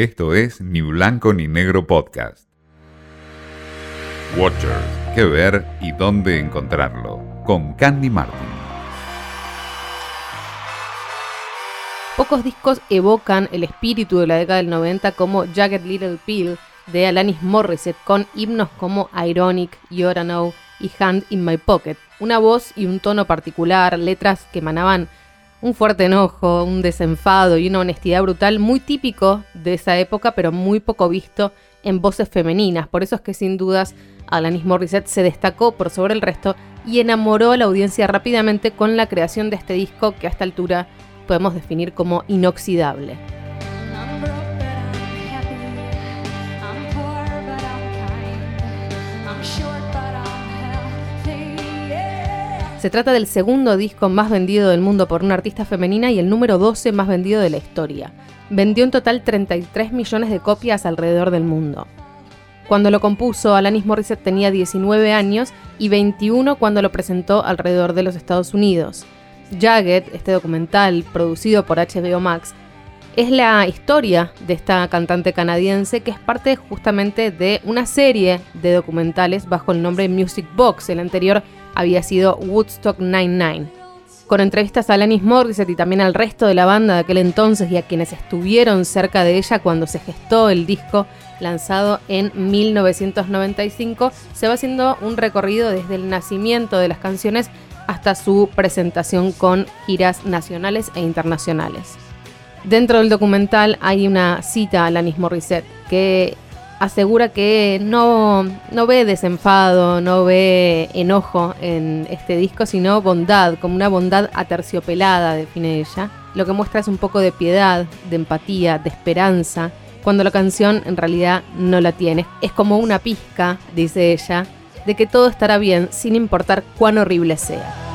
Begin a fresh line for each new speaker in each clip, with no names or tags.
Esto es Ni Blanco ni Negro Podcast. Watchers, qué ver y dónde encontrarlo. Con Candy Martin.
Pocos discos evocan el espíritu de la década del 90 como Jagged Little Pill de Alanis Morissette con himnos como Ironic, You Oughta Know y Hand in My Pocket. Una voz y un tono particular, letras que emanaban un fuerte enojo, un desenfado y una honestidad brutal muy típico de esa época, pero muy poco visto en voces femeninas. Por eso es que sin dudas Alanis Morissette se destacó por sobre el resto y enamoró a la audiencia rápidamente con la creación de este disco que a esta altura podemos definir como inoxidable. Se trata del segundo disco más vendido del mundo por una artista femenina y el número 12 más vendido de la historia. Vendió en total 33 millones de copias alrededor del mundo. Cuando lo compuso, Alanis Morissette tenía 19 años y 21 cuando lo presentó alrededor de los Estados Unidos. Jagged, este documental producido por HBO Max, es la historia de esta cantante canadiense que es parte justamente de una serie de documentales bajo el nombre Music Box. El anterior había sido Woodstock 99. Con entrevistas a Alanis Morissette y también al resto de la banda de aquel entonces y a quienes estuvieron cerca de ella cuando se gestó el disco lanzado en 1995, se va haciendo un recorrido desde el nacimiento de las canciones hasta su presentación con giras nacionales e internacionales. Dentro del documental hay una cita a Alanis Morissette que asegura que no, no ve desenfado, no ve enojo en este disco, sino bondad, como una bondad aterciopelada, define ella. Lo que muestra es un poco de piedad, de empatía, de esperanza, cuando la canción en realidad no la tiene. Es como una pizca, dice ella, de que todo estará bien sin importar cuán horrible sea.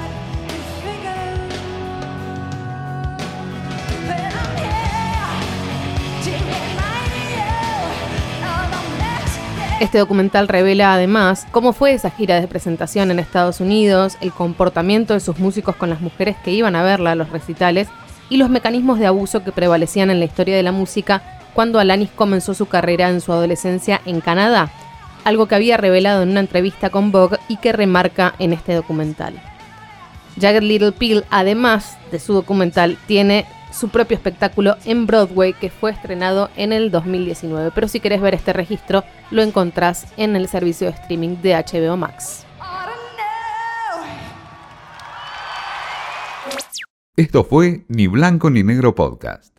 Este documental revela además cómo fue esa gira de presentación en Estados Unidos, el comportamiento de sus músicos con las mujeres que iban a verla a los recitales y los mecanismos de abuso que prevalecían en la historia de la música cuando Alanis comenzó su carrera en su adolescencia en Canadá, algo que había revelado en una entrevista con Vogue y que remarca en este documental. Jagged Little Pill, además de su documental, tiene su propio espectáculo en Broadway que fue estrenado en el 2019. Pero si querés ver este registro, lo encontrás en el servicio de streaming de HBO Max.
Esto fue Ni Blanco ni Negro Podcast.